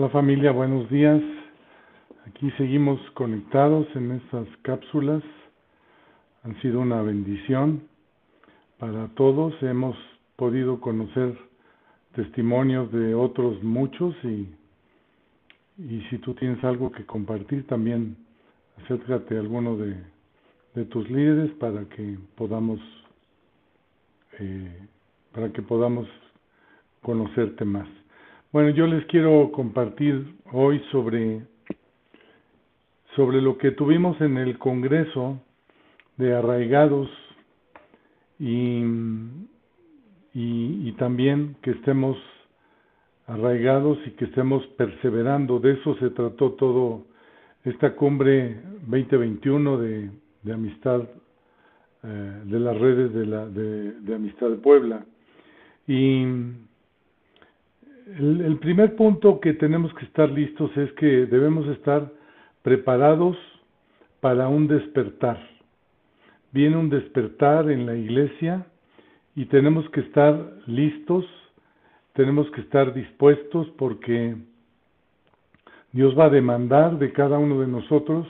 Hola familia, buenos días. Aquí seguimos conectados en estas cápsulas. Han sido una bendición para todos. Hemos podido conocer testimonios de otros muchos y, y si tú tienes algo que compartir también acércate a alguno de, de tus líderes para que podamos eh, para que podamos conocerte más. Bueno, yo les quiero compartir hoy sobre, sobre lo que tuvimos en el Congreso de Arraigados y, y, y también que estemos arraigados y que estemos perseverando. De eso se trató todo esta cumbre 2021 de, de amistad eh, de las redes de, la, de, de amistad de Puebla. Y el, primer punto que tenemos que estar listos es que debemos estar preparados para un despertar. Viene un despertar en la iglesia y tenemos que estar listos, tenemos que estar dispuestos porque Dios va a demandar de cada uno de nosotros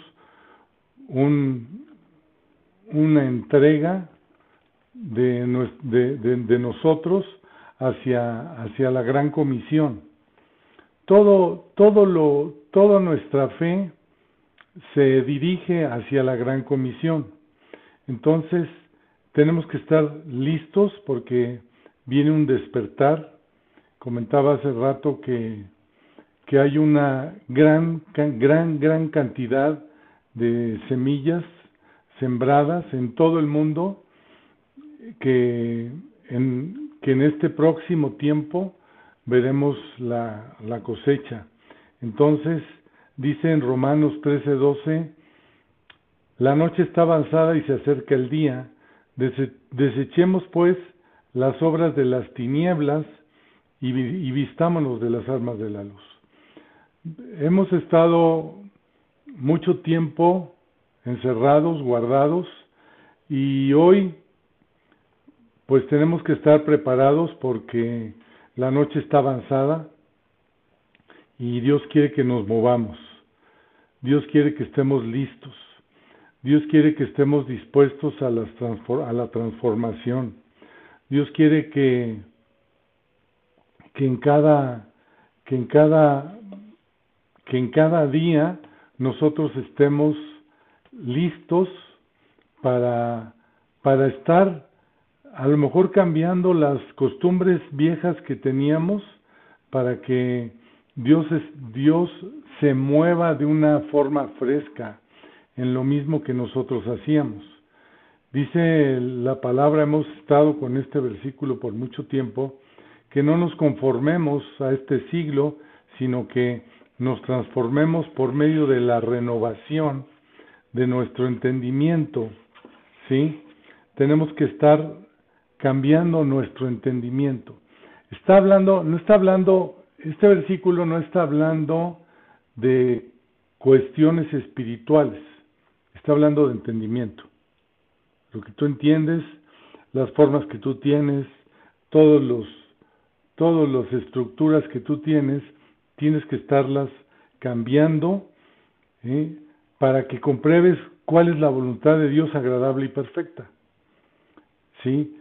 un, una entrega de, de nosotros hacia, hacia la gran comisión. Todo, todo lo, toda nuestra fe se dirige hacia la gran comisión. Entonces, tenemos que estar listos porque viene un despertar. Comentaba hace rato que, que hay una gran, gran, gran cantidad de semillas sembradas en todo el mundo que en, que en este próximo tiempo veremos la, la cosecha. Entonces, dice en Romanos 13:12, la noche está avanzada y se acerca el día, desechemos pues las obras de las tinieblas y, y vistámonos de las armas de la luz. Hemos estado mucho tiempo encerrados, guardados, y hoy pues tenemos que estar preparados porque la noche está avanzada y Dios quiere que nos movamos. Dios quiere que estemos listos. Dios quiere que estemos dispuestos a, las a la transformación. Dios quiere que, que en cada que en cada que en cada día nosotros estemos listos para para estar a lo mejor cambiando las costumbres viejas que teníamos para que Dios, es, Dios se mueva de una forma fresca en lo mismo que nosotros hacíamos. Dice la palabra, hemos estado con este versículo por mucho tiempo, que no nos conformemos a este siglo, sino que nos transformemos por medio de la renovación de nuestro entendimiento, ¿sí? Tenemos que estar cambiando nuestro entendimiento. Está hablando, no está hablando, este versículo no está hablando de cuestiones espirituales, está hablando de entendimiento. Lo que tú entiendes, las formas que tú tienes, todos los, todas las estructuras que tú tienes, tienes que estarlas cambiando para que compruebes cuál es la voluntad de Dios agradable y perfecta. ¿Sí?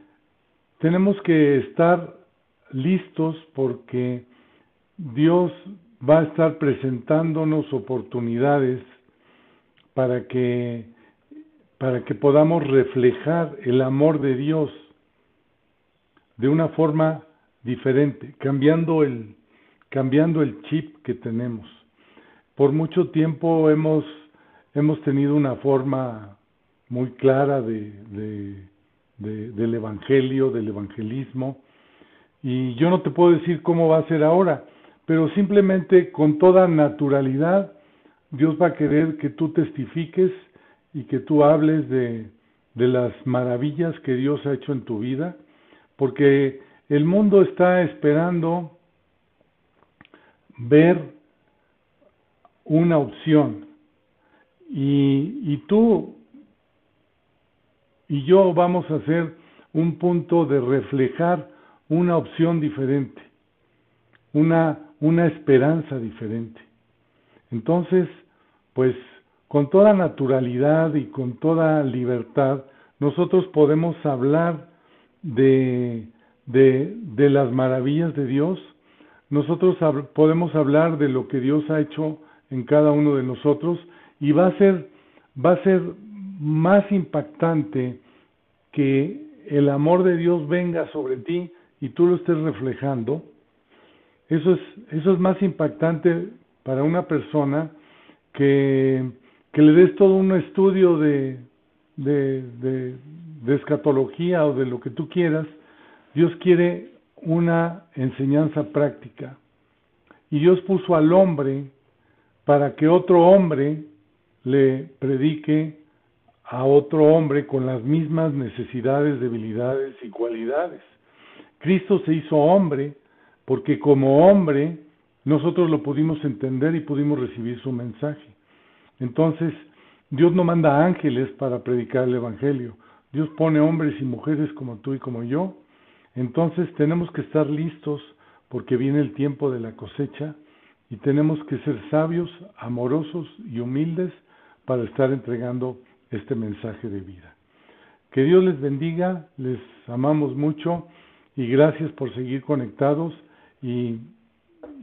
Tenemos que estar listos porque Dios va a estar presentándonos oportunidades para que para que podamos reflejar el amor de Dios de una forma diferente, cambiando el cambiando el chip que tenemos. Por mucho tiempo hemos hemos tenido una forma muy clara de, de de, del Evangelio, del evangelismo, y yo no te puedo decir cómo va a ser ahora, pero simplemente con toda naturalidad Dios va a querer que tú testifiques y que tú hables de, de las maravillas que Dios ha hecho en tu vida, porque el mundo está esperando ver una opción. Y, y tú y yo vamos a hacer un punto de reflejar una opción diferente, una, una esperanza diferente. Entonces, pues con toda naturalidad y con toda libertad, nosotros podemos hablar de, de, de las maravillas de Dios, nosotros podemos hablar de lo que Dios ha hecho en cada uno de nosotros y va a ser, va a ser más impactante que el amor de Dios venga sobre ti y tú lo estés reflejando. Eso es, eso es más impactante para una persona que, que le des todo un estudio de, de, de, de escatología o de lo que tú quieras. Dios quiere una enseñanza práctica. Y Dios puso al hombre para que otro hombre le predique a otro hombre con las mismas necesidades, debilidades y cualidades. Cristo se hizo hombre porque como hombre nosotros lo pudimos entender y pudimos recibir su mensaje. Entonces, Dios no manda ángeles para predicar el Evangelio. Dios pone hombres y mujeres como tú y como yo entonces tenemos que estar listos porque viene el tiempo de la cosecha y tenemos que ser sabios, amorosos y humildes para estar entregando este mensaje de vida. Que Dios les bendiga, les amamos mucho y gracias por seguir conectados y,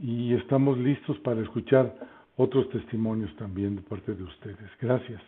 y estamos listos para escuchar otros testimonios también de parte de ustedes. Gracias.